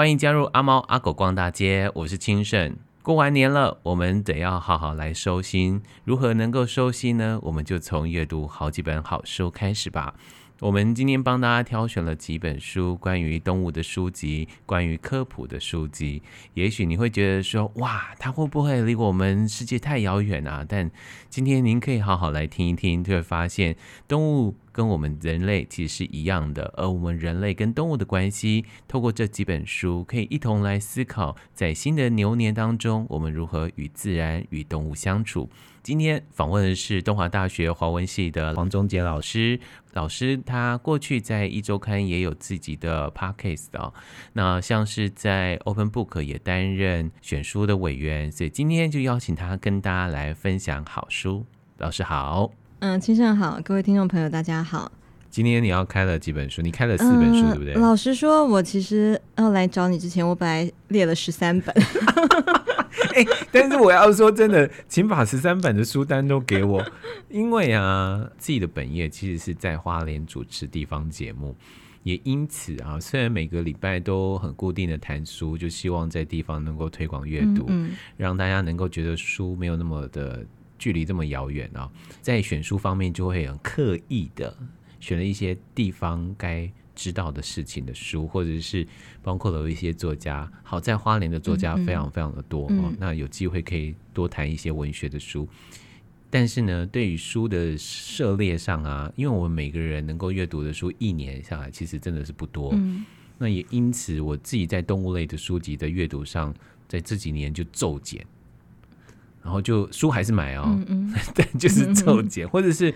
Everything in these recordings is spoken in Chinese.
欢迎加入阿猫阿狗逛大街，我是清盛。过完年了，我们得要好好来收心。如何能够收心呢？我们就从阅读好几本好书开始吧。我们今天帮大家挑选了几本书，关于动物的书籍，关于科普的书籍。也许你会觉得说，哇，它会不会离我们世界太遥远啊？但今天您可以好好来听一听，就会发现动物跟我们人类其实是一样的，而我们人类跟动物的关系，透过这几本书，可以一同来思考，在新的牛年当中，我们如何与自然与动物相处。今天访问的是东华大学华文系的黄忠杰老师。老师他过去在一周刊也有自己的 podcast 哦，那像是在 Open Book 也担任选书的委员，所以今天就邀请他跟大家来分享好书。老师好，嗯，先生好，各位听众朋友大家好。今天你要开了几本书？你开了四本书，对不对？老实说，我其实要来找你之前，我本来列了十三本。哎、欸，但是我要说真的，请把十三本的书单都给我，因为啊，自己的本业其实是在花莲主持地方节目，也因此啊，虽然每个礼拜都很固定的谈书，就希望在地方能够推广阅读，嗯嗯，让大家能够觉得书没有那么的距离这么遥远啊，在选书方面就会很刻意的选了一些地方该知道的事情的书，或者是包括了一些作家。好在花莲的作家非常非常的多，嗯嗯、那有机会可以多谈一些文学的书。但是呢，对于书的涉猎上啊，因为我们每个人能够阅读的书一年下来其实真的是不多。嗯、那也因此，我自己在动物类的书籍的阅读上，在这几年就骤减，然后就书还是买哦，嗯 嗯但就是骤减，或者是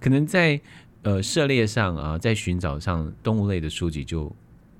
可能在。呃，涉猎上啊，在寻找上动物类的书籍就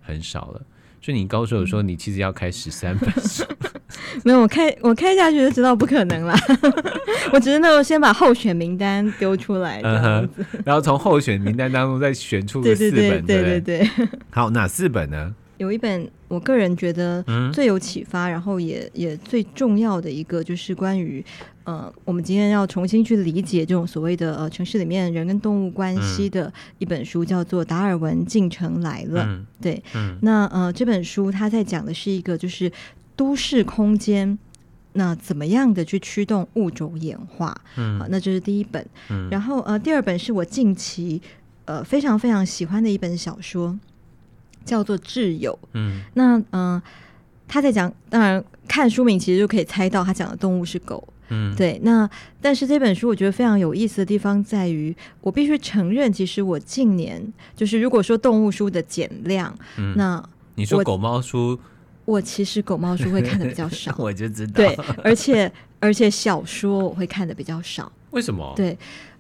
很少了，所以你告诉我说，你其实要开十三本书，没有，我开我开下去就知道不可能了。我只是那种先把候选名单丢出来，嗯，然后从候选名单当中再选出 个四本，对对对，对，好，哪四本呢？有一本我个人觉得最有启发，嗯、然后也也最重要的一个，就是关于呃，我们今天要重新去理解这种所谓的呃城市里面人跟动物关系的一本书，嗯、叫做《达尔文进城来了》。嗯、对，嗯、那呃这本书它在讲的是一个就是都市空间，那怎么样的去驱动物种演化？嗯，好，那这是第一本。嗯，然后呃第二本是我近期呃非常非常喜欢的一本小说。叫做挚友，嗯，那嗯、呃，他在讲，当然看书名其实就可以猜到他讲的动物是狗，嗯，对。那但是这本书我觉得非常有意思的地方在于，我必须承认，其实我近年就是如果说动物书的减量，嗯，那你说狗猫书，我其实狗猫书会看的比较少，我就知道，对，而且而且小说我会看的比较少，为什么？对。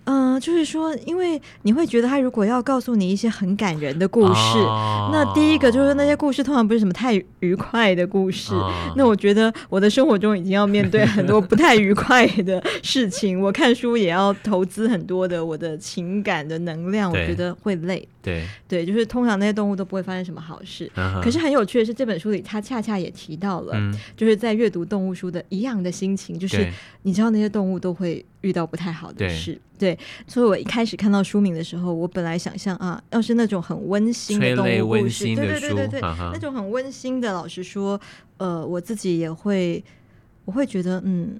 嗯、呃，就是说，因为你会觉得他如果要告诉你一些很感人的故事，哦、那第一个就是那些故事通常不是什么太愉快的故事。哦、那我觉得我的生活中已经要面对很多不太愉快的事情，我看书也要投资很多的我的情感的能量，我觉得会累。对对，就是通常那些动物都不会发生什么好事。可是很有趣的是，这本书里他恰恰也提到了，嗯、就是在阅读动物书的一样的心情，就是你知道那些动物都会遇到不太好的事。对，对，所以我一开始看到书名的时候，我本来想象啊，要是那种很温馨的动物故事，对对对对对，那种很温馨的，老实说，呃，我自己也会，我会觉得，嗯。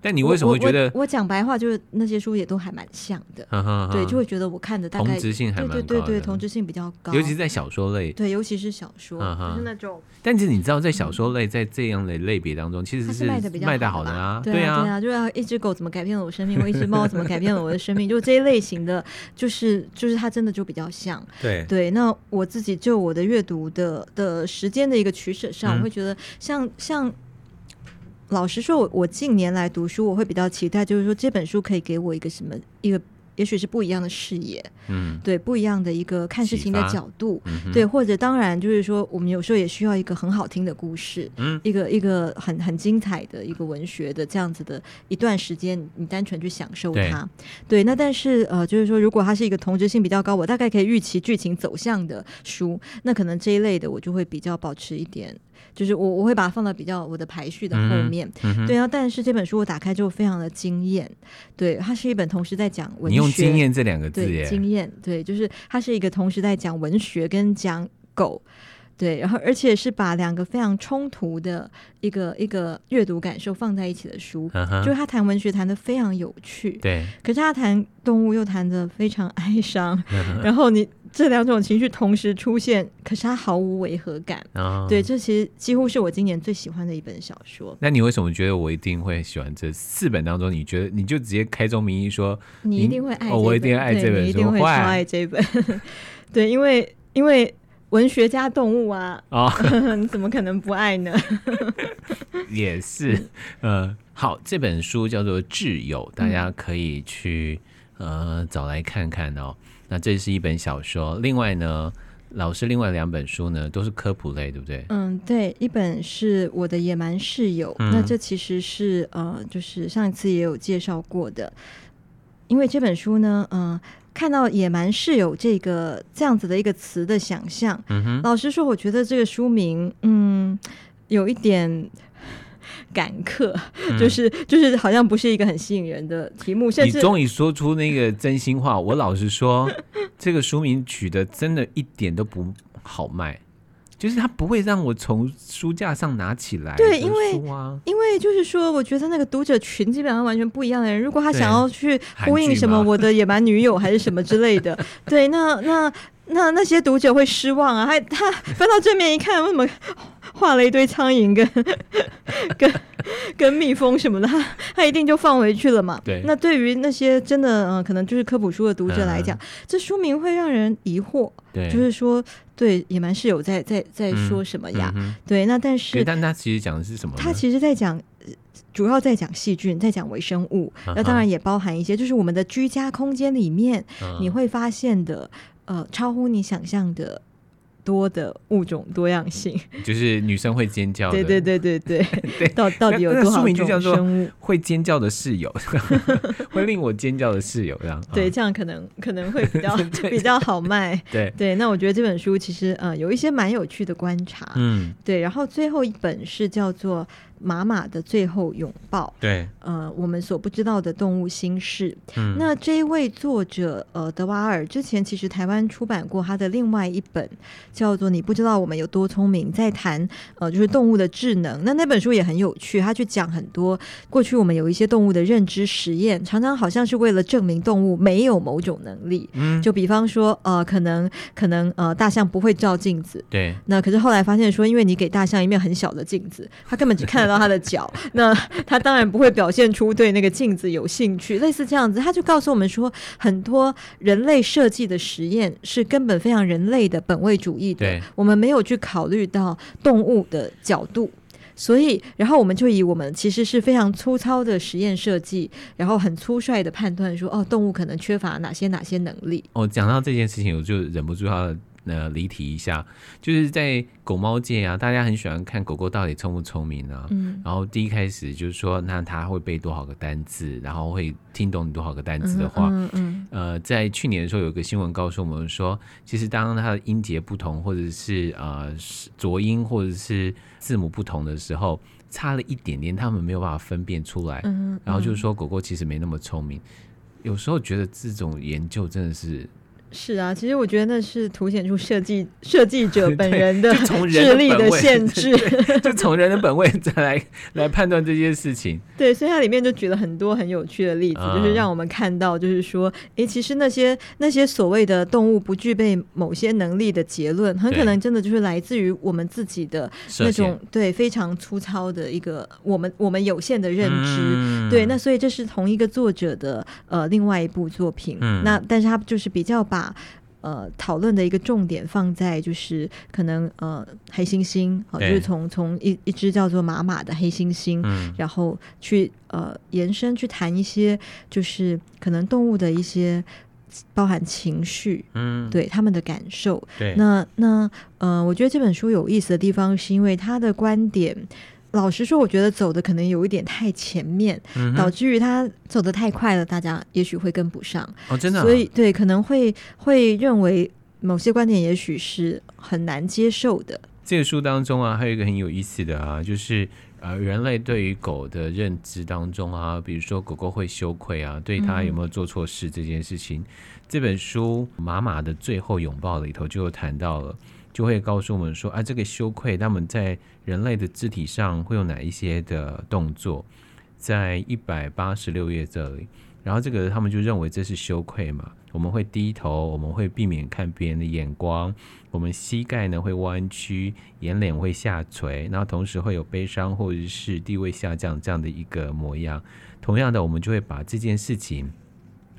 但你为什么会觉得？我讲白话就是那些书也都还蛮像的，呵呵呵对，就会觉得我看的大概同质性还蛮高的，对对对，同质性比较高，尤其是在小说类，对，尤其是小说，就是那种。但是你知道，在小说类在这样的类别当中，其实是卖的比较卖的好的啊，对啊，对啊，就是一只狗怎么改变了我生命，或一只猫怎么改变了我的生命，就这一类型的，就是就是它真的就比较像，对对。那我自己就我的阅读的的时间的一个取舍上，我会觉得像像。老实说，我我近年来读书，我会比较期待，就是说这本书可以给我一个什么一个，也许是不一样的视野，嗯，对，不一样的一个看事情的角度，嗯、对，或者当然就是说，我们有时候也需要一个很好听的故事，嗯，一个一个很很精彩的一个文学的这样子的一段时间，你单纯去享受它，对，对，那但是呃，就是说，如果它是一个同质性比较高，我大概可以预期剧情走向的书，那可能这一类的我就会比较保持一点。就是我我会把它放到比较我的排序的后面，对啊。但是这本书我打开之后非常的惊艳，对，它是一本同时在讲文学。你用“惊艳”这两个字耶？对，惊艳，对，就是它是一个同时在讲文学跟讲狗对，然后而且是把两个非常冲突的一个一个阅读感受放在一起的书，就是他谈文学谈的非常有趣，对，可是他谈动物又谈的非常哀伤，然后你这两种情绪同时出现，可是它毫无违和感，啊，对，这其实几乎是我今年最喜欢的一本小说。那你为什么觉得我一定会喜欢这四本当中？你觉得你就直接开宗明义说你一定会爱，哦，我一定爱这本书，你一定会超爱这本，对，因为因为。文学家动物啊，哦，你怎么可能不爱呢？也是，呃，好，这本书叫做《挚友》，大家可以去呃找来看看哦。那这是一本小说，另外呢，老师另外两本书呢都是科普类，对不对？嗯，对，一本是我的野蛮室友，嗯、那这其实是呃，就是上一次也有介绍过的，因为这本书呢，嗯、呃。看到“野蛮室友”这个这样子的一个词的想象，嗯，老实说，我觉得这个书名，嗯，有一点感刻，嗯、就是就是好像不是一个很吸引人的题目。甚至你终于说出那个真心话，我老实说，这个书名取的真的一点都不好卖。就是他不会让我从书架上拿起来，对，因为因为就是说，我觉得那个读者群基本上完全不一样的人，如果他想要去 呼应什么我的野蛮女友还是什么之类的，对，那那那那些读者会失望啊！他他 翻到正面一看，为什么画了一堆苍蝇跟 跟跟蜜蜂什么的，他他一定就放回去了嘛？对。那对于那些真的嗯、呃，可能就是科普书的读者来讲，嗯、这书名会让人疑惑，对，就是说。对，野蛮室友在在在说什么呀？嗯嗯、对，那但是，但他其实讲的是什么？他其实在讲，主要在讲细菌，在讲微生物。那、uh. 当然也包含一些，就是我们的居家空间里面，uh. 你会发现的，呃，超乎你想象的。多的物种多样性，就是女生会尖叫的。对对对对对，对 到到底有多少种生物？会尖叫的室友，会令我尖叫的室友这样。对，这样可能可能会比较比较好卖。对对，那我觉得这本书其实呃有一些蛮有趣的观察。嗯，对。然后最后一本是叫做。马马的最后拥抱，对，呃，我们所不知道的动物心事。嗯，那这一位作者，呃，德瓦尔之前其实台湾出版过他的另外一本，叫做《你不知道我们有多聪明》，在谈呃，就是动物的智能。那那本书也很有趣，他去讲很多过去我们有一些动物的认知实验，常常好像是为了证明动物没有某种能力。嗯，就比方说，呃，可能可能呃，大象不会照镜子。对，那可是后来发现说，因为你给大象一面很小的镜子，它根本只看得到他的脚，那他当然不会表现出对那个镜子有兴趣。类似这样子，他就告诉我们说，很多人类设计的实验是根本非常人类的本位主义的。对我们没有去考虑到动物的角度，所以，然后我们就以我们其实是非常粗糙的实验设计，然后很粗率的判断说，哦，动物可能缺乏哪些哪些能力。哦，讲到这件事情，我就忍不住要。呃，离题一下，就是在狗猫界啊，大家很喜欢看狗狗到底聪不聪明啊。嗯，然后第一开始就是说，那它会背多少个单字，然后会听懂你多少个单字的话，嗯，呃，在去年的时候，有个新闻告诉我们说，其实当它的音节不同，或者是呃浊音或者是字母不同的时候，差了一点点，他们没有办法分辨出来。嗯，嗯然后就是说，狗狗其实没那么聪明。有时候觉得这种研究真的是。是啊，其实我觉得那是凸显出设计设计者 本人的智力的限制，就从人的本位 再来来判断这件事情。对，所以它里面就举了很多很有趣的例子，嗯、就是让我们看到，就是说，哎，其实那些那些所谓的动物不具备某些能力的结论，很可能真的就是来自于我们自己的那种对，对非常粗糙的一个我们我们有限的认知。嗯、对，那所以这是同一个作者的呃另外一部作品。嗯、那但是他就是比较把。把呃讨论的一个重点放在就是可能呃黑猩猩啊，就是从从一一只叫做马马的黑猩猩，嗯、然后去呃延伸去谈一些就是可能动物的一些包含情绪，嗯，对他们的感受。对，那那呃，我觉得这本书有意思的地方是因为他的观点。老实说，我觉得走的可能有一点太前面，嗯、导致于他走得太快了，大家也许会跟不上。哦，真的、啊。所以，对，可能会会认为某些观点也许是很难接受的。这个书当中啊，还有一个很有意思的啊，就是呃，人类对于狗的认知当中啊，比如说狗狗会羞愧啊，对它有没有做错事这件事情，嗯、这本书《妈妈的最后拥抱》里头就谈到了。就会告诉我们说啊，这个羞愧，他们在人类的肢体上会有哪一些的动作，在一百八十六页这里，然后这个他们就认为这是羞愧嘛，我们会低头，我们会避免看别人的眼光，我们膝盖呢会弯曲，眼脸会下垂，然后同时会有悲伤或者是地位下降这样的一个模样。同样的，我们就会把这件事情。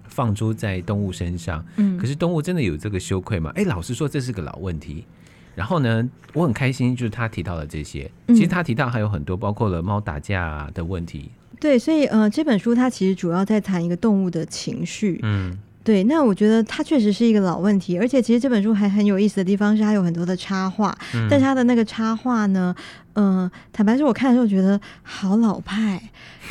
放诸在动物身上，嗯，可是动物真的有这个羞愧吗？哎、欸，老实说，这是个老问题。然后呢，我很开心，就是他提到了这些。其实他提到还有很多，包括了猫打架的问题。对，所以呃，这本书它其实主要在谈一个动物的情绪。嗯。对，那我觉得它确实是一个老问题，而且其实这本书还很有意思的地方是它有很多的插画，嗯、但是它的那个插画呢，嗯、呃，坦白说我看的时候觉得好老派，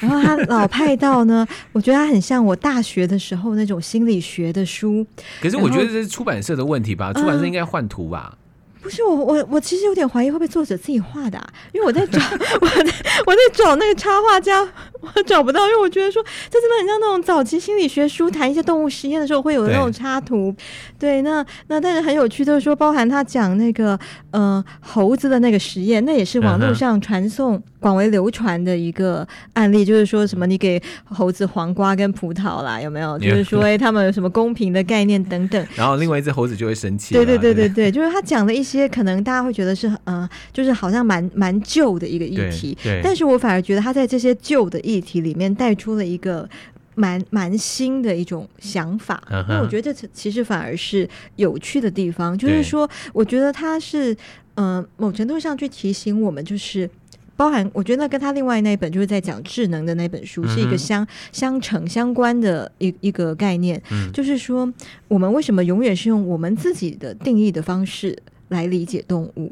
然后它老派到呢，我觉得它很像我大学的时候那种心理学的书。可是我觉得这是出版社的问题吧，出版社应该换图吧。呃不是我，我我其实有点怀疑会不会作者自己画的，啊，因为我在找 我在我在找那个插画家，我找不到，因为我觉得说这真的很像那种早期心理学书谈一些动物实验的时候会有的那种插图。对，对，那那但是很有趣就是说，包含他讲那个呃猴子的那个实验，那也是网络上传送广为流传的一个案例，就是说什么你给猴子黄瓜跟葡萄啦，有没有？就是说哎，他们有什么公平的概念等等。然后另外一只猴子就会生气。对对对对对，就是他讲了一些。些可能大家会觉得是呃，就是好像蛮蛮旧的一个议题，但是我反而觉得他在这些旧的议题里面带出了一个蛮蛮新的一种想法。那、uh-huh. 我觉得这其实反而是有趣的地方，就是说，我觉得他是呃，某程度上去提醒我们，就是包含我觉得跟他另外那一本就是在讲智能的那本书，是一个相相成相关的一一个概念，嗯，就是说我们为什么永远是用我们自己的定义的方式。来理解动物，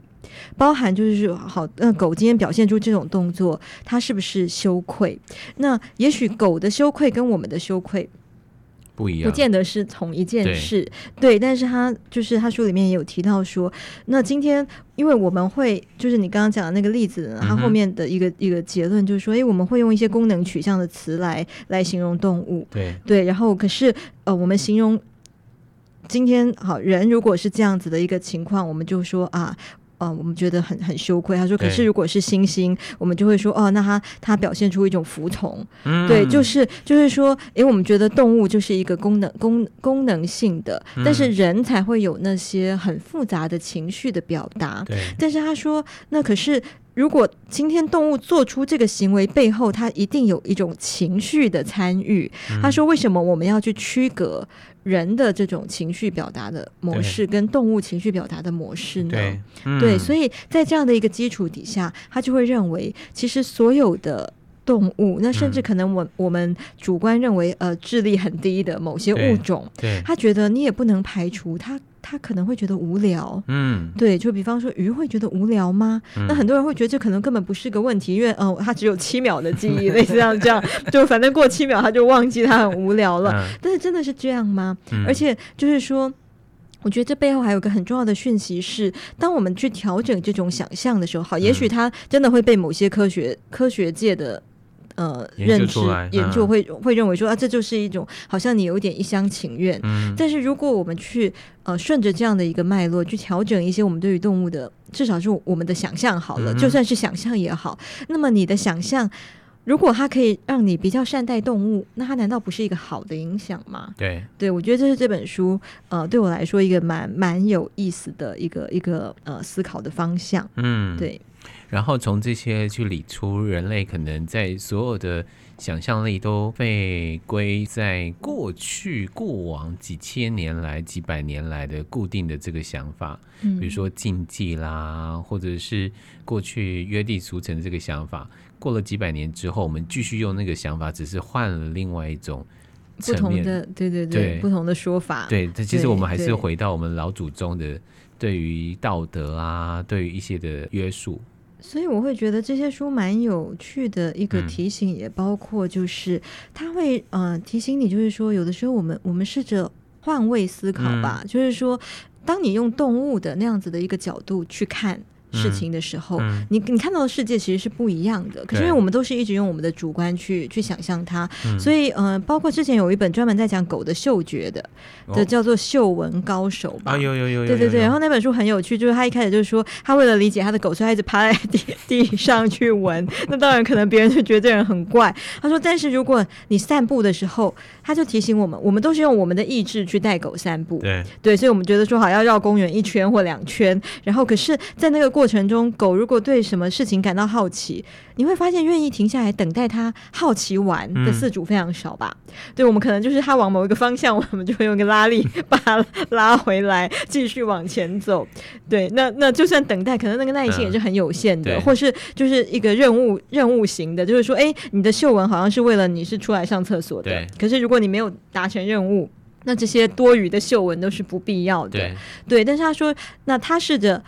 包含就是说，好，那狗今天表现出这种动作，它是不是羞愧？那也许狗的羞愧跟我们的羞愧不一样，不见得是同一件事。对，对，但是他就是他书里面也有提到说，那今天因为我们会，就是你刚刚讲的那个例子，它后面的一个、嗯、一个结论就是说，哎，我们会用一些功能取向的词来来形容动物。对对，然后可是呃，我们形容。今天好人如果是这样子的一个情况，我们就说啊，呃，我们觉得很很羞愧。他说，可是如果是猩猩，我们就会说哦，那他他表现出一种服从，嗯、对，就是就是说，因为我们觉得动物就是一个功能功功能性的，但是人才会有那些很复杂的情绪的表达。对，但是他说，那可是。如果今天动物做出这个行为背后，它一定有一种情绪的参与。他说：“为什么我们要去区隔人的这种情绪表达的模式跟动物情绪表达的模式呢？”对，嗯、对，所以在这样的一个基础底下，他就会认为，其实所有的动物，那甚至可能我我们主观认为呃智力很低的某些物种，对，他觉得你也不能排除他。他可能会觉得无聊，嗯，对，就比方说鱼会觉得无聊吗？嗯、那很多人会觉得这可能根本不是个问题，因为嗯、呃，他只有七秒的记忆，类似这样这样，就反正过七秒他就忘记他很无聊了。嗯、但是真的是这样吗？嗯、而且就是说，我觉得这背后还有个很重要的讯息是，当我们去调整这种想象的时候，好，也许他真的会被某些科学科学界的。呃，认知研究会会认为说啊，这就是一种好像你有点一厢情愿。嗯，但是如果我们去呃顺着这样的一个脉络去调整一些我们对于动物的至少是我们的想象好了，嗯、就算是想象也好，那么你的想象如果它可以让你比较善待动物，那它难道不是一个好的影响吗？对，对我觉得这是这本书呃对我来说一个蛮蛮有意思的一个一个呃思考的方向。嗯，对。然后从这些去理出人类可能在所有的想象力都被归在过去过往几千年来几百年来的固定的这个想法，比如说禁忌啦，或者是过去约定俗成的这个想法，过了几百年之后，我们继续用那个想法，只是换了另外一种不同的，对对对，对不同的说法。对，这其实我们还是回到我们老祖宗的对于道德啊，对于一些的约束。所以我会觉得这些书蛮有趣的一个提醒，也包括就是它会呃提醒你，就是说有的时候我们我们试着换位思考吧，就是说当你用动物的那样子的一个角度去看事情的时候，嗯、你你看到的世界其实是不一样的。可是因为我们都是一直用我们的主观去去想象它，嗯、所以呃，包括之前有一本专门在讲狗的嗅觉的，的叫做《嗅闻高手》吧。啊，有有有有。对对对，然后那本书很有趣，就是他一开始就是说，他为了理解他的狗，所以他一直趴在地地上去闻。那当然可能别人就觉得这人很怪。他说，但是如果你散步的时候，他就提醒我们，我们都是用我们的意志去带狗散步。对对，所以我们觉得说好要绕公园一圈或两圈，然后可是，在那个过程中，狗如果对什么事情感到好奇，你会发现愿意停下来等待它好奇玩的饲主非常少吧？嗯、对，我们可能就是它往某一个方向，我们就会用一个拉力把它拉回来，继续往前走。对，那那就算等待，可能那个耐心也是很有限的，嗯、或是就是一个任务任务型的，就是说，哎，你的嗅闻好像是为了你是出来上厕所的，可是如果你没有达成任务，那这些多余的嗅闻都是不必要的。对，对，但是他说，那他试着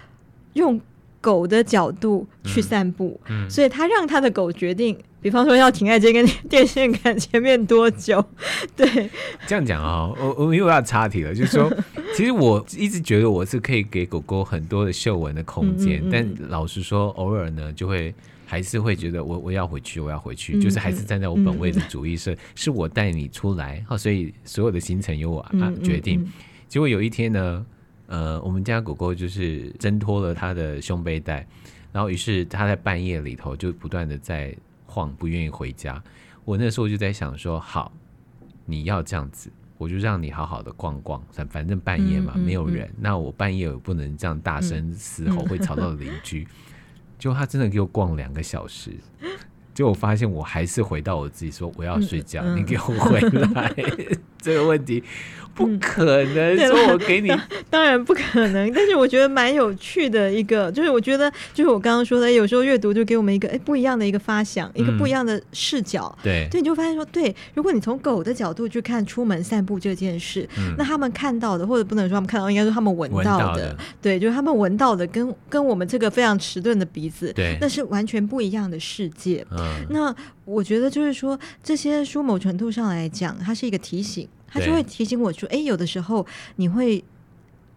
用。狗的角度去散步，嗯嗯、所以他让他的狗决定，比方说要停在这根电线杆前面多久。对，这样讲啊、哦，我我又要插题了，就是说，其实我一直觉得我是可以给狗狗很多的嗅闻的空间，但老实说，偶尔呢，就会还是会觉得我我要回去，我要回去，嗯、就是还是站在我本位的主义是、嗯、是我带你出来，好所以所有的行程由我啊决定。结果有一天呢。呃，我们家狗狗就是挣脱了它的胸背带，然后于是它在半夜里头就不断的在晃，不愿意回家。我那时候就在想说，好，你要这样子，我就让你好好的逛逛，反反正半夜嘛，没有人，那我半夜我不能这样大声嘶吼，会吵到邻居。结果它真的给我逛两个小时，结果我发现我还是回到我自己说我要睡觉，嗯嗯、你给我回来，这个问题。不可能说我给你，当然不可能。但是我觉得蛮有趣的一个，就是我觉得就是我刚刚说的，有时候阅读就给我们一个哎不一样的一个发想，一个不一样的视角。对，对，你就发现说，对，如果你从狗的角度去看出门散步这件事，那他们看到的，或者不能说他们看到，应该说他们闻到的，对，就是他们闻到的，跟跟我们这个非常迟钝的鼻子，对，那是完全不一样的世界。那我觉得就是说，这些书某程度上来讲，它是一个提醒。它就会提醒我说：“哎，有的时候你会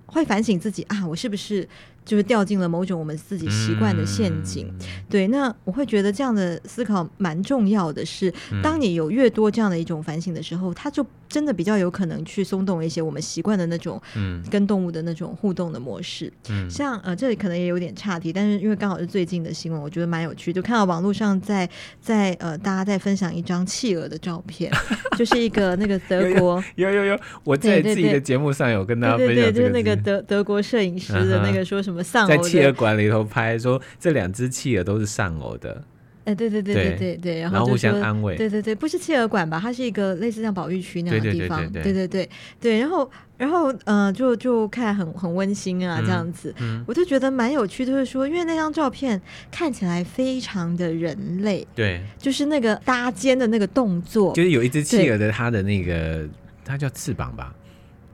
会反省自己啊，我是不是？”就是掉进了某种我们自己习惯的陷阱，嗯、对。那我会觉得这样的思考蛮重要的是，是当你有越多这样的一种反省的时候，它就真的比较有可能去松动一些我们习惯的那种，嗯跟动物的那种互动的模式。嗯，像呃，这里可能也有点岔题，但是因为刚好是最近的新闻，我觉得蛮有趣，就看到网络上在在呃，大家在分享一张企鹅的照片，就是一个那个德国有有有，我在自己的节目上有跟大家分享对对，就是那个德德国摄影师的那个说什么丧。在企鹅馆里头拍，说这两只企鹅都是丧偶的。哎，对对对对对对，然后互相安慰。对对对，不是企鹅馆吧？它是一个类似像保育区那样的地方。对对对对，然后然后呃，就就看很很温馨啊，这样子。我就觉得蛮有趣，就是说，因为那张照片看起来非常的人类。对，就是那个搭肩的那个动作，就是有一只企鹅的它的那个，它叫翅膀吧。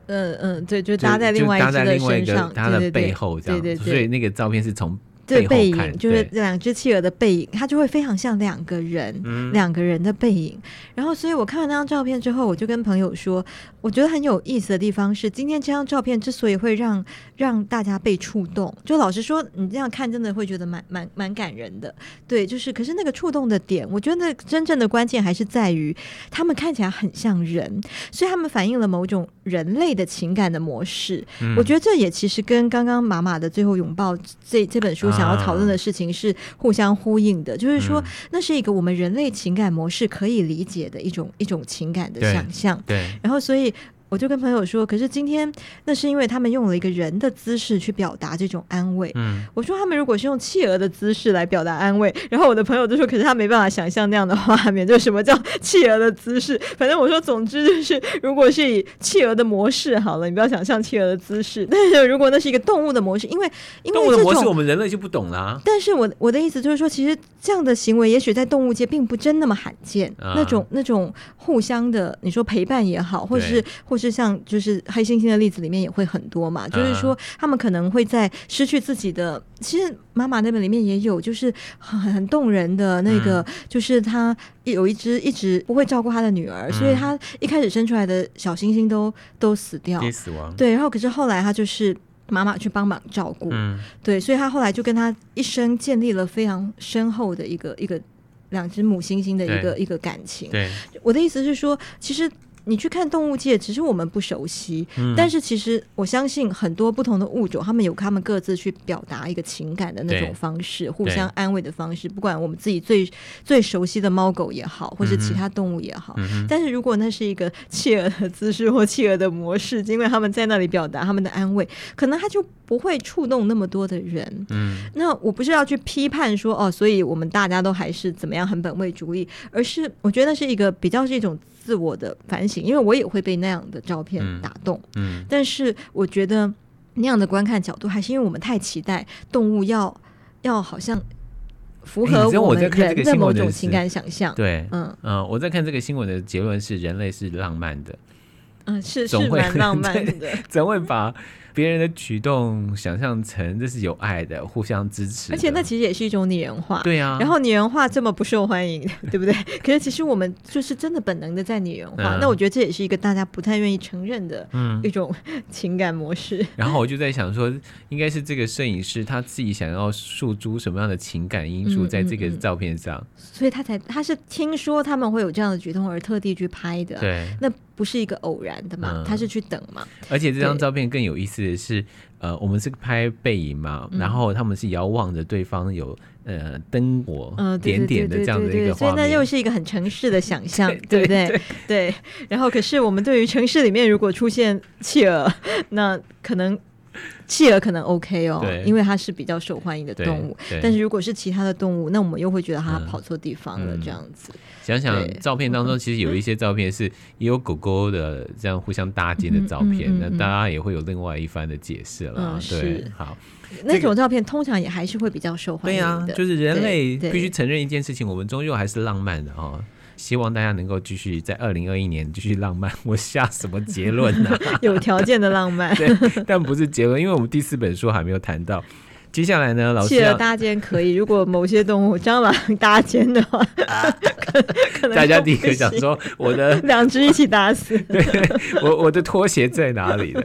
嗯嗯，对，就搭在另外一只的身上，它的背后这样，对对对，所以那个照片是从背影，就是两只企鹅的背影，它就会非常像两个人，两个人的背影。然后，所以我看完那张照片之后，我就跟朋友说，我觉得很有意思的地方是，今天这张照片之所以会让让大家被触动，就老实说，你这样看真的会觉得蛮蛮蛮感人的。对，就是，可是那个触动的点，我觉得真正的关键还是在于他们看起来很像人，所以他们反映了某种人类的情感的模式。嗯、我觉得这也其实跟刚刚马马的最后拥抱这这本书想要讨论的事情是互相呼应的，啊、就是说，那是一个我们人类情感模式可以理解的一种一种情感的想象。对，然后所以。我就跟朋友说，可是今天那是因为他们用了一个人的姿势去表达这种安慰。嗯，我说他们如果是用企鹅的姿势来表达安慰，然后我的朋友就说，可是他没办法想象那样的画面，就什么叫 企鹅的姿势？反正我说，总之就是，如果是以企鹅的模式好了，你不要想象企鹅的姿势。但是如果那是一个动物的模式，因为因为动物的模式我们人类就不懂啦。但是我我的意思就是说，其实这样的行为也许在动物界并不真那么罕见，啊、那种那种互相的，你说陪伴也好，或者是或是像就是。黑猩猩的例子里面也会很多嘛，就是说他们可能会在失去自己的，其实妈妈那本里面也有，就是很很动人的那个，就是他有一只一直不会照顾他的女儿，所以他一开始生出来的小猩猩都都死掉，死亡。对，然后可是后来他就是妈妈去帮忙照顾。嗯，对，所以他后来就跟他一生建立了非常深厚的一个一个两只母猩猩的一个一个感情。对，我的意思是说，其实。你去看动物界，只是我们不熟悉，嗯、但是其实我相信很多不同的物种，他们有他们各自去表达一个情感的那种方式，互相安慰的方式。不管我们自己最最熟悉的猫狗也好，或是其他动物也好，嗯、但是如果那是一个企鹅的姿势或企鹅的模式，因为他们在那里表达他们的安慰，可能他就不会触动那么多的人。嗯，那我不是要去批判说哦，所以我们大家都还是怎么样很本位主义，而是我觉得那是一个比较是一种。自我的反省，因为我也会被那样的照片打动。嗯，嗯，但是我觉得那样的观看角度，还是因为我们太期待动物要要好像符合我们人的某种情感想象。对，嗯嗯，我在看这个新闻的结论是，人类是浪漫的。嗯，是是蛮浪 漫的，怎会把别人的举动想象成这是有爱的，互相支持，而且那其实也是一种拟人化。对啊，然后拟人化这么不受欢迎，对不对？可是其实我们就是真的本能的在拟人化。嗯、那我觉得这也是一个大家不太愿意承认的一种情感模式。嗯、然后我就在想说，应该是这个摄影师他自己想要诉诸什么样的情感因素在这个照片上，所以他才他是听说他们会有这样的举动而特地去拍的。对，那不是一个偶然的嘛？嗯、他是去等嘛？而且这张照片更有意思的是。呃，我们是拍背影嘛，嗯、然后他们是遥望着对方有呃灯火点点的这样的一个画面，所以那又是一个很城市的想 象，对不对？对，对。然后，可是我们对于城市里面如果出现企鹅，那可能。企鹅可能 OK 哦，因为它是比较受欢迎的动物。但是如果是其他的动物，那我们又会觉得它跑错地方了，这样子。想想照片当中，其实有一些照片是也有狗狗的这样互相搭肩的照片，那大家也会有另外一番的解释了。嗯、对，是好，那种照片通常也还是会比较受欢迎的。对啊，就是人类必须承认一件事情，我们终究还是浪漫的哦。希望大家能够继续在二零二一年继续浪漫。我下什么结论呢？有条件的浪漫，对，但不是结论，因为我们第四本书还没有谈到。接下来呢，老师，企鹅搭肩可以，如果某些动物蟑螂搭肩的话，可能大家第一个想说我的两只一起打死。对，我我的拖鞋在哪里了？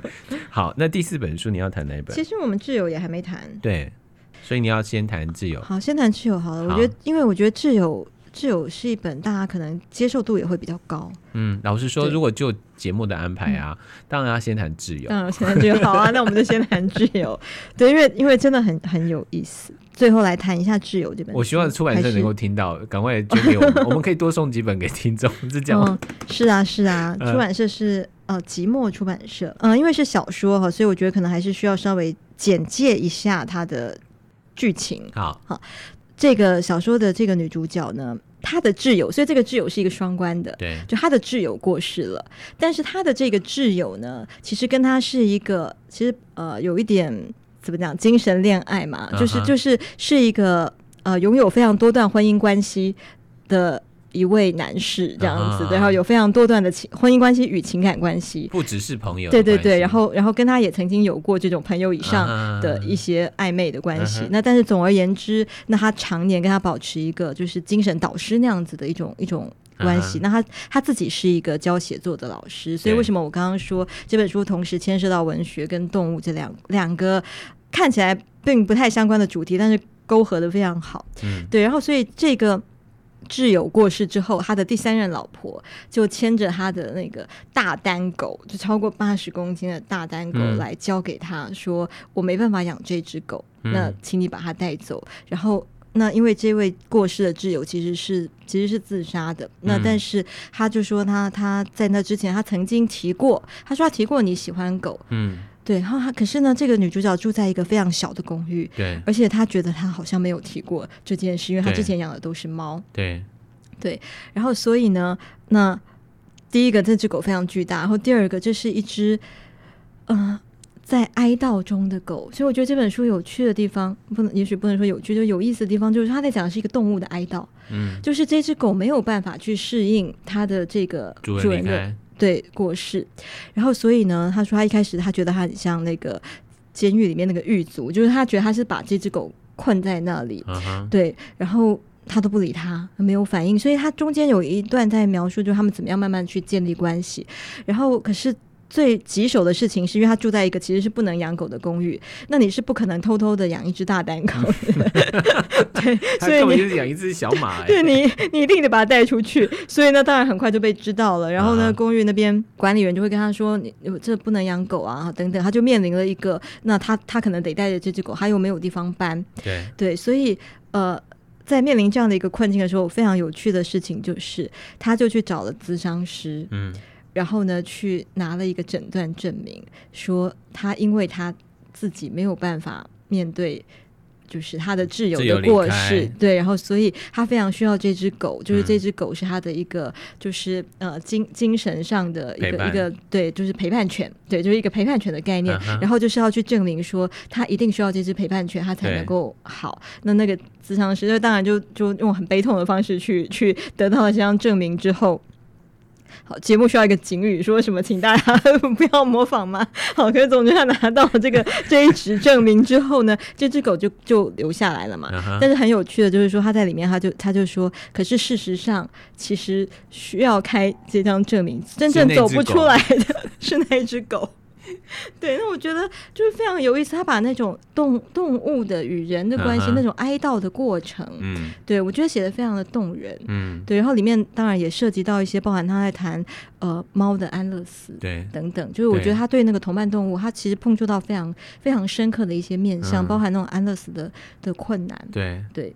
好，那第四本书你要谈哪一本？其实我们挚友也还没谈，对，所以你要先谈挚友。好，先谈挚友好了。好我觉得，因为我觉得挚友。挚友是一本大家可能接受度也会比较高。嗯，老实说，如果就节目的安排啊，嗯、当然要先谈挚友。当然先谈挚友，好啊，那我们就先谈挚友。对，因为因为真的很很有意思。最后来谈一下挚友这本。我希望出版社能够听到，赶是快捐给我们，我们可以多送几本给听众。是这样、嗯。是啊，是啊，出版社是呃即墨出版社。嗯，因为是小说哈，所以我觉得可能还是需要稍微简介一下它的剧情。好好。这个小说的这个女主角呢，她的挚友，所以这个挚友是一个双关的，对，就她的挚友过世了，但是她的这个挚友呢，其实跟她是一个，其实呃，有一点怎么讲，精神恋爱嘛，就是就是是一个呃，拥有非常多段婚姻关系的。一位男士这样子，然后有非常多段的情婚姻关系与情感关系，不只是朋友。对对对，然后然后跟他也曾经有过这种朋友以上的一些暧昧的关系。那但是总而言之，那他常年跟他保持一个就是精神导师那样子的一种一种关系。那他他自己是一个教写作的老师，所以为什么我刚刚说这本书同时牵涉到文学跟动物这两两个看起来并不太相关的主题，但是勾合的非常好。嗯，对，然后所以这个。挚友过世之后，他的第三任老婆就牵着他的那个大单狗，就超过八十公斤的大单狗来交给他，嗯、说：“我没办法养这只狗，嗯、那请你把它带走。”然后，那因为这位过世的挚友其实是其实是自杀的，那但是他就说他他在那之前他曾经提过，他说他提过你喜欢狗，嗯。对，然后他可是呢，这个女主角住在一个非常小的公寓，对，而且她觉得她好像没有提过这件事，因为她之前养的都是猫，对，对，然后所以呢，那第一个这只狗非常巨大，然后第二个这是一只，嗯、呃，在哀悼中的狗，所以我觉得这本书有趣的地方，不能，也许不能说有趣，就有意思的地方，就是他在讲的是一个动物的哀悼，嗯，就是这只狗没有办法去适应它的这个主人的。对，过世，然后所以呢，他说他一开始他觉得他很像那个监狱里面那个狱卒，就是他觉得他是把这只狗困在那里，uh huh. 对，然后他都不理他，没有反应，所以他中间有一段在描述，就是他们怎么样慢慢去建立关系，然后可是最棘手的事情，是因为他住在一个其实是不能养狗的公寓，那你是不可能偷偷的养一只大丹狗的。对，所以你就是养一只小马、欸。对你，你一定得把它带出去。所以呢，当然很快就被知道了。然后呢，公寓那边管理员就会跟他说：“你这不能养狗啊，等等。”他就面临了一个，那他他可能得带着这只狗，他又没有地方搬。对对，所以呃。在面临这样的一个困境的时候，非常有趣的事情就是，他就去找了咨商师，嗯，然后呢，去拿了一个诊断证明，说他因为他自己没有办法面对。就是他的挚友的过世，对，然后所以他非常需要这只狗，就是这只狗是他的一个，就是呃精精神上的一个一个，对，就是陪伴犬，对，就是一个陪伴犬的概念，然后就是要去证明说他一定需要这只陪伴犬，他才能够好。那那个咨商师就当然就就用很悲痛的方式去去得到了这张证明之后。好，节目需要一个警语，说什么，请大家不要模仿吗？好，可是总之他拿到这个 这一纸证明之后呢，这只狗就就留下来了嘛。Uh huh. 但是很有趣的就是说，他在里面，他就他就说，可是事实上，其实需要开这张证明，真正走不出来的 是那一只狗。对，那我觉得就是非常有意思。他把那种动动物的与人的关系，uh huh. 那种哀悼的过程，嗯，对我觉得写的非常的动人，嗯，对。然后里面当然也涉及到一些，包含他在谈呃猫的安乐死，对，等等。就是我觉得他对那个同伴动物，他其实碰触到非常非常深刻的一些面向，uh huh. 包含那种安乐死的的困难，对对，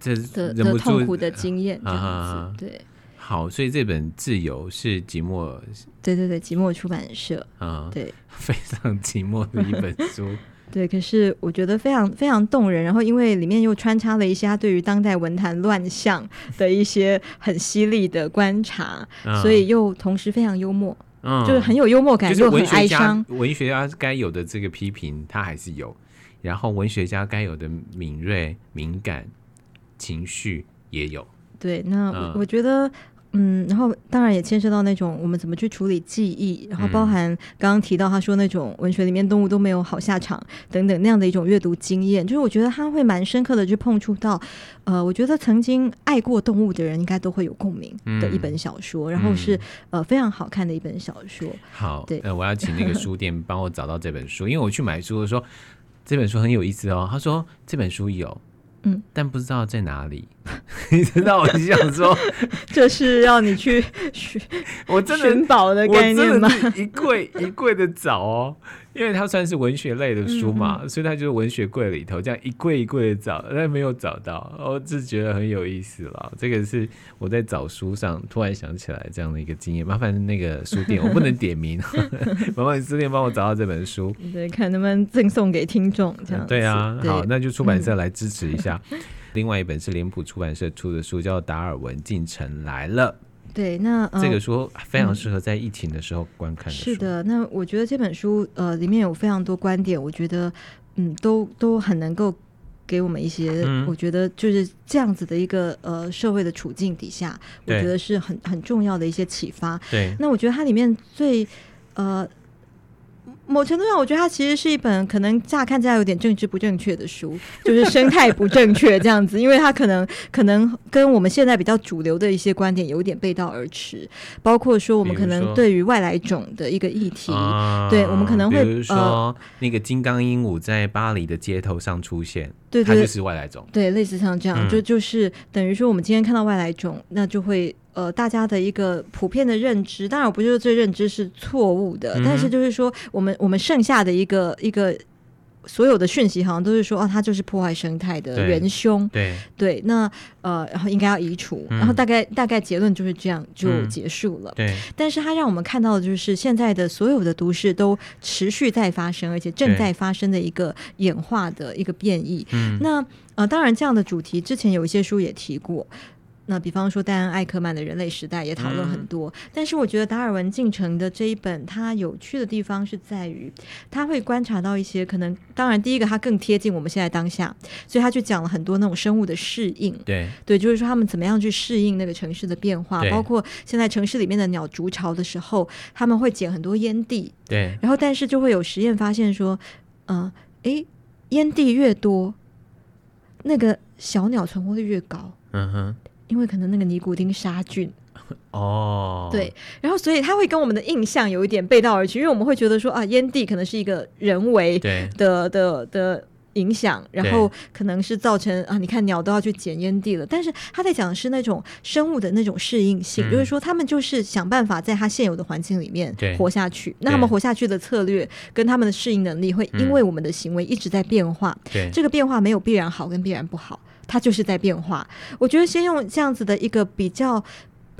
这的的痛苦的经验这样子，uh huh. 对。好，所以这本《自由》是寂寞，对对对，寂寞出版社啊，嗯、对，非常寂寞的一本书。对，可是我觉得非常非常动人。然后，因为里面又穿插了一些他对于当代文坛乱象的一些很犀利的观察，嗯、所以又同时非常幽默，嗯，就是很有幽默感，又很哀伤。文学家该有的这个批评，他还是有；然后，文学家该有的敏锐、敏感情绪也有。对，那我，我觉得。嗯，然后当然也牵涉到那种我们怎么去处理记忆，然后包含刚刚提到他说那种文学里面动物都没有好下场等等那样的一种阅读经验，就是我觉得他会蛮深刻的去碰触到，呃，我觉得曾经爱过动物的人应该都会有共鸣的一本小说，嗯、然后是呃非常好看的一本小说。好，对，呃，我要请那个书店 帮我找到这本书，因为我去买书的时候，这本书很有意思哦。他说这本书有。嗯，但不知道在哪里，你知道？我就想说，这是要你去寻，我真的寻宝的概念吗？一柜 一柜的找哦。因为它算是文学类的书嘛，嗯、所以它就是文学柜里头这样一柜一柜的找，但没有找到，我只觉得很有意思了。这个是我在找书上突然想起来这样的一个经验。麻烦那个书店，我不能点名，麻烦书店帮我找到这本书，对，看能不能赠送给听众这样。对啊，对好，那就出版社来支持一下。嗯、另外一本是脸谱出版社出的书，叫《达尔文进城来了》。对，那、呃、这个书非常适合在疫情的时候观看的、嗯。是的，那我觉得这本书呃里面有非常多观点，我觉得嗯都都很能够给我们一些，嗯、我觉得就是这样子的一个呃社会的处境底下，我觉得是很很重要的一些启发。对，那我觉得它里面最呃。某程度上，我觉得它其实是一本可能乍看起来有点政治不正确的书，就是生态不正确这样子，因为它可能可能跟我们现在比较主流的一些观点有点背道而驰，包括说我们可能对于外来种的一个议题，对我们可能会比如说、呃、那个金刚鹦鹉在巴黎的街头上出现，对，它就是外来种，对，类似像这样，嗯、就就是等于说我们今天看到外来种，那就会。呃，大家的一个普遍的认知，当然我不是说这认知是错误的，嗯、但是就是说，我们我们剩下的一个一个所有的讯息，好像都是说，哦，它就是破坏生态的元凶，对对，对。那呃，然后应该要移除，嗯、然后大概大概结论就是这样就结束了。嗯、对。但是它让我们看到的就是现在的所有的都市都持续在发生，而且正在发生的一个演化的一个变异。嗯。那呃，当然这样的主题之前有一些书也提过。那比方说，戴安·艾克曼的《人类时代》也讨论很多，嗯、但是我觉得达尔文进程的这一本，它有趣的地方是在于，他会观察到一些可能，当然第一个他更贴近我们现在当下，所以他就讲了很多那种生物的适应，对。对，就是说他们怎么样去适应那个城市的变化，包括现在城市里面的鸟筑巢的时候，他们会捡很多烟蒂，对，然后但是就会有实验发现说，嗯、呃，诶，烟蒂越多，那个小鸟存活率越高，嗯哼。因为可能那个尼古丁杀菌哦，对，然后所以它会跟我们的印象有一点背道而驰，因为我们会觉得说啊，烟蒂可能是一个人为的的的。的影响，然后可能是造成啊，你看鸟都要去捡烟蒂了。但是他在讲的是那种生物的那种适应性，嗯、就是说他们就是想办法在他现有的环境里面活下去。那他们活下去的策略跟他们的适应能力，会因为我们的行为一直在变化。嗯，这个变化没有必然好跟必然不好，它就是在变化。我觉得先用这样子的一个比较。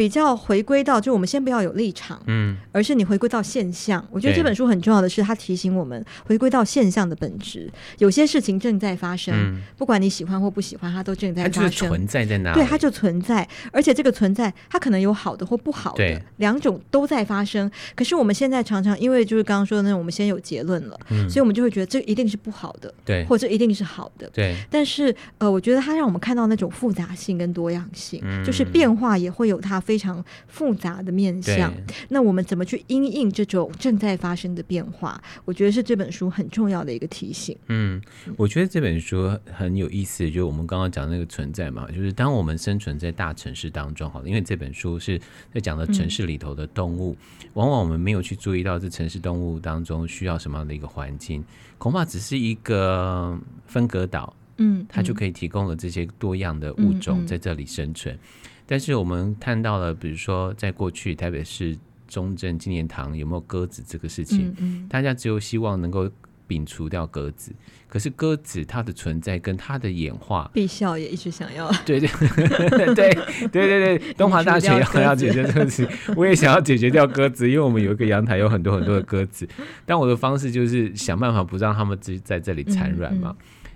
比较回归到，就我们先不要有立场，嗯，而是你回归到现象。我觉得这本书很重要的是，它提醒我们回归到现象的本质。有些事情正在发生，嗯，不管你喜欢或不喜欢，它都正在发生。它就存在在哪？对，它就存在，而且这个存在，它可能有好的或不好的，两种都在发生。可是我们现在常常因为就是刚刚说的那种，我们先有结论了，嗯，所以我们就会觉得这一定是不好的，对，或者一定是好的，对。但是呃，我觉得它让我们看到那种复杂性跟多样性，嗯，就是变化也会有它非常复杂的面向，那我们怎么去因应这种正在发生的变化？我觉得是这本书很重要的一个提醒。嗯，我觉得这本书很有意思，就是我们刚刚讲的那个存在嘛，就是当我们生存在大城市当中，好了，因为这本书是在讲的城市里头的动物，嗯，往往我们没有去注意到这城市动物当中需要什么样的一个环境，恐怕只是一个分隔岛，嗯，它就可以提供了这些多样的物种在这里生存。嗯嗯但是我们看到了，比如说在过去台北市中正纪念堂有没有鸽子这个事情，嗯嗯，大家只有希望能够摒除掉鸽子。可是鸽子它的存在跟它的演化，毕校也一直想要，对对对对对对，东华大学要要解决这个事，我也想要解决掉鸽子，因为我们有一个阳台有很多很多的鸽子，但我的方式就是想办法不让它们自己在这里产卵嘛。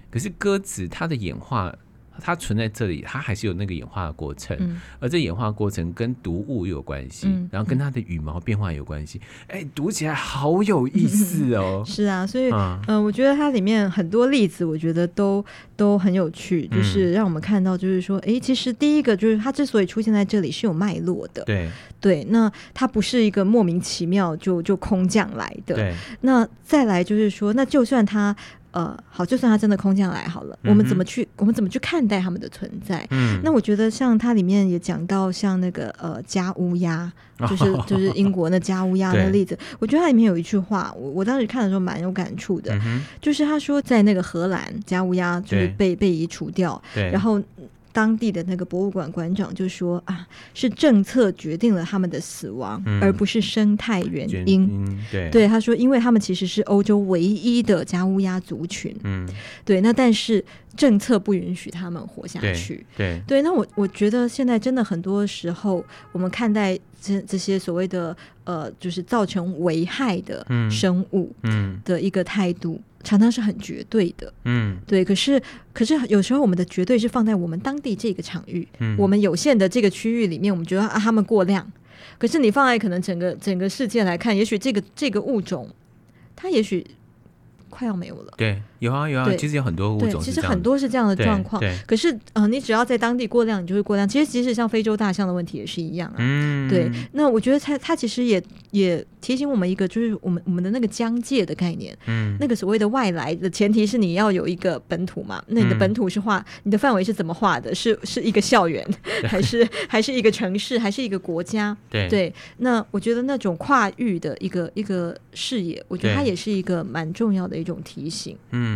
可是鸽子它的演化。它存在这里，它还是有那个演化的过程，嗯、而这演化过程跟毒物有关系，嗯、然后跟它的羽毛变化有关系。哎、嗯，读起来好有意思哦。是啊，所以嗯、呃，我觉得它里面很多例子，我觉得都都很有趣，就是让我们看到，就是说，哎，其实第一个就是它之所以出现在这里是有脉络的，对对，那它不是一个莫名其妙就就空降来的，对。那再来就是说，那就算它。呃，好，就算他真的空降来好了，嗯、我们怎么去，我们怎么去看待他们的存在？嗯，那我觉得像它里面也讲到，像那个呃家乌鸦，就是就是英国那家乌鸦的例子，我觉得它里面有一句话，我我当时看的时候蛮有感触的，嗯、就是他说在那个荷兰家乌鸦就是被被移除掉，对，然后。当地的那个博物馆馆长就说啊，是政策决定了他们的死亡，嗯、而不是生态原因。对，对，他说，因为他们其实是欧洲唯一的家乌鸦族群。嗯，对，那但是政策不允许他们活下去。对，对，对，那我我觉得现在真的很多时候，我们看待这这些所谓的呃，就是造成危害的生物，嗯，的一个态度。嗯嗯常常是很绝对的，嗯，对。可是，可是有时候我们的绝对是放在我们当地这个场域，嗯，我们有限的这个区域里面，我们觉得啊，他们过量。可是你放在可能整个整个世界来看，也许这个这个物种，它也许。快要没有了。对，有啊有啊，其实有很多物种。其实很多是这样的状况。可是，嗯、呃，你只要在当地过量，你就会过量。其实，即使像非洲大象的问题也是一样啊。嗯。对，那我觉得它它其实也也提醒我们一个，就是我们我们的那个疆界的概念。嗯。那个所谓的外来的前提是你要有一个本土嘛？那你的本土是画，你的范围是怎么画的？是是一个校园 还是还是一个城市，还是一个国家？对对。那我觉得那种跨域的一个一个视野，我觉得它也是一个蛮重要的。一种提醒。嗯，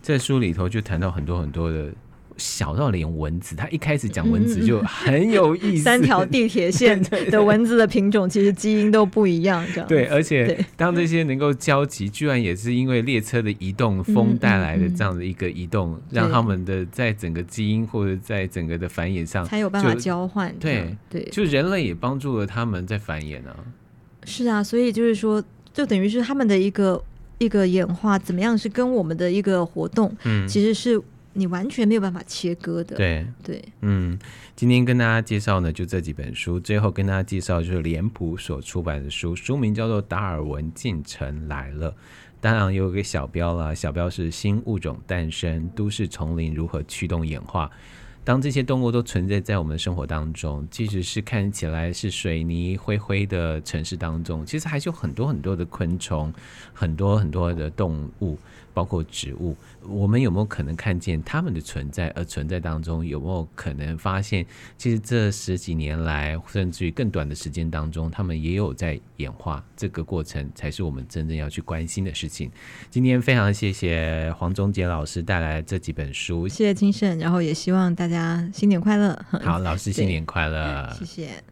在书里头就谈到很多很多的小到连蚊子，他一开始讲蚊子就很有意思。三条地铁线 的蚊子的品种其实基因都不一样，这样对。而且当这些能够交集，居然也是因为列车的移动、风带来的这样的一个移动，让他们的在整个基因或者在整个的繁衍上才有办法交换。对对，就人类也帮助了他们在繁衍啊。是啊，所以就是说，就等于是他们的一个。一个演化怎么样是跟我们的一个活动，嗯，其实是你完全没有办法切割的。对。对，嗯，今天跟大家介绍呢，就这几本书，最后跟大家介绍就是脸谱所出版的书，书名叫做《达尔文进城来了》，当然有一个小标啦，小标是新物种诞生，都市丛林如何驱动演化。当这些动物都存在在我们的生活当中，即使是看起来是水泥灰灰的城市当中，其实还是有很多很多的昆虫，很多很多的动物。包括植物，我们有没有可能看见它们的存在？而存在当中有没有可能发现，其实这十几年来，甚至于更短的时间当中，它们也有在演化。这个过程才是我们真正要去关心的事情。今天非常谢谢黄宗杰老师带来这几本书，谢谢金圣，然后也希望大家新年快乐。好，老师新年快乐，谢谢。